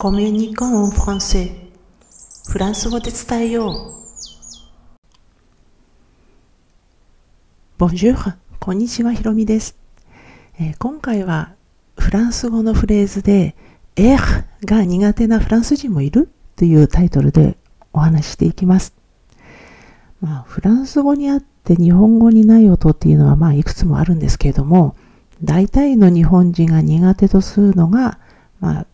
コミュニコンフランセフランス語で伝えよう。Bonjour こんにちは、ひろみです、えー、今回はフランス語のフレーズで、エーが苦手なフランス人もいるというタイトルでお話ししていきます。まあ、フランス語にあって日本語にない音っていうのはまあいくつもあるんですけれども、大体の日本人が苦手とするのが、まあ、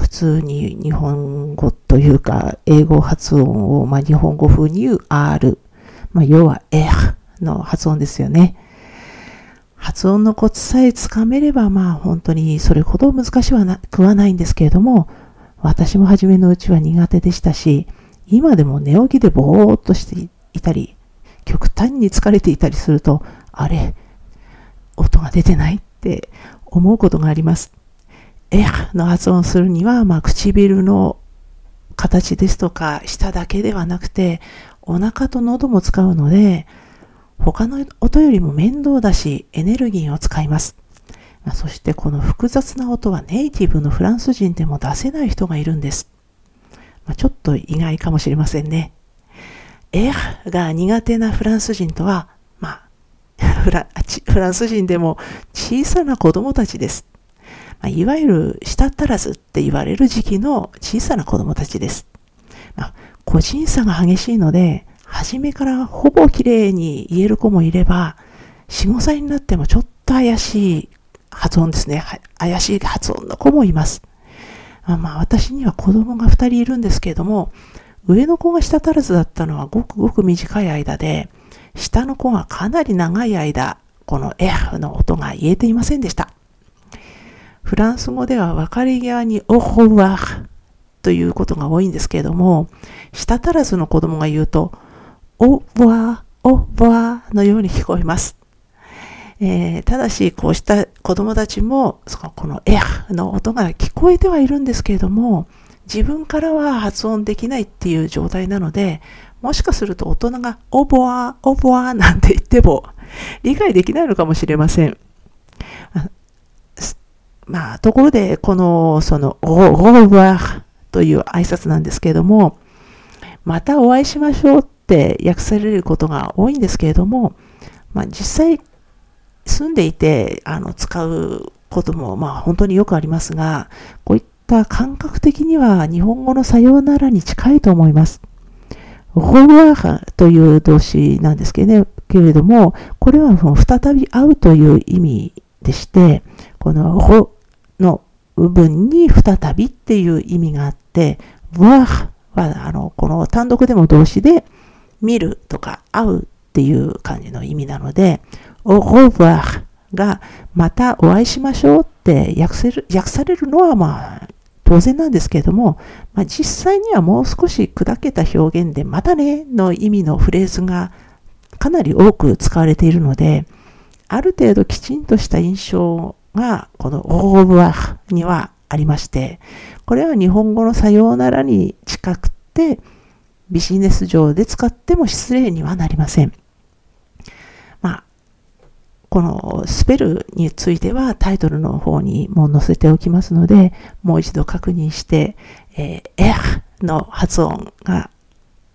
普通に日本語というか、英語発音を、まあ、日本語風に言う R。まあ、要は R の発音ですよね。発音のコツさえつかめれば、まあ本当にそれほど難しくはないんですけれども、私も初めのうちは苦手でしたし、今でも寝起きでぼーっとしていたり、極端に疲れていたりすると、あれ、音が出てない？って思うことがあります。えの発音するには、まあ、唇の形ですとか、舌だけではなくて、お腹と喉も使うので、他の音よりも面倒だし、エネルギーを使います。まあ、そしてこの複雑な音はネイティブのフランス人でも出せない人がいるんです。まあ、ちょっと意外かもしれませんね。エアが苦手なフランス人とは、まあ、フランス人でも小さな子供たちです。まあ、いわゆる舌足らずって言われる時期の小さな子供たちです。まあ、個人差が激しいので、初めからほぼ綺麗に言える子もいれば、4、5歳になってもちょっと怪しい発音ですね。怪しい発音の子もいます。まあ私には子供が2人いるんですけれども、上の子が舌足らずだったのはごくごく短い間で、下の子がかなり長い間、この F の音が言えていませんでした。フランス語では分かり際にオホワーということが多いんですけれども、舌足らずの子供が言うと、オワオワのように聞こえます。えー、ただし、こうした子供たちも、そこのエアの音が聞こえてはいるんですけれども、自分からは発音できないっていう状態なので、もしかすると大人がオボワオボワなんて言っても理解できないのかもしれません。まあ、ところで、この、その、オーバーという挨拶なんですけれども、またお会いしましょうって訳されることが多いんですけれども、まあ、実際、住んでいて、あの、使うことも、まあ、本当によくありますが、こういった感覚的には日本語のさようならに近いと思います。ホーワーという動詞なんですけど、ね、けれども、これは再び会うという意味でして、このの部分に再びっていう意味があって、わは、あの、この単独でも動詞で、見るとか会うっていう感じの意味なので、オホバがまたお会いしましょうって訳せる訳されるのはまあ当然なんですけれども、まあ、実際にはもう少し砕けた表現でまたねの意味のフレーズがかなり多く使われているので、ある程度きちんとした印象が、このオーブアにはありまして、これは日本語のさようならに近くて、ビジネス上で使っても失礼にはなりません。まあ、このスペルについてはタイトルの方にも載せておきますので、もう一度確認して、えー、エーの発音が、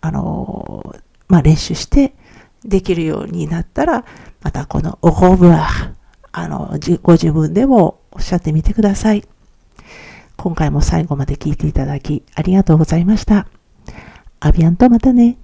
あのー、まあ、練習してできるようになったら、またこのオーブアあの、ご自分でもおっしゃってみてください。今回も最後まで聞いていただきありがとうございました。アビアンとまたね。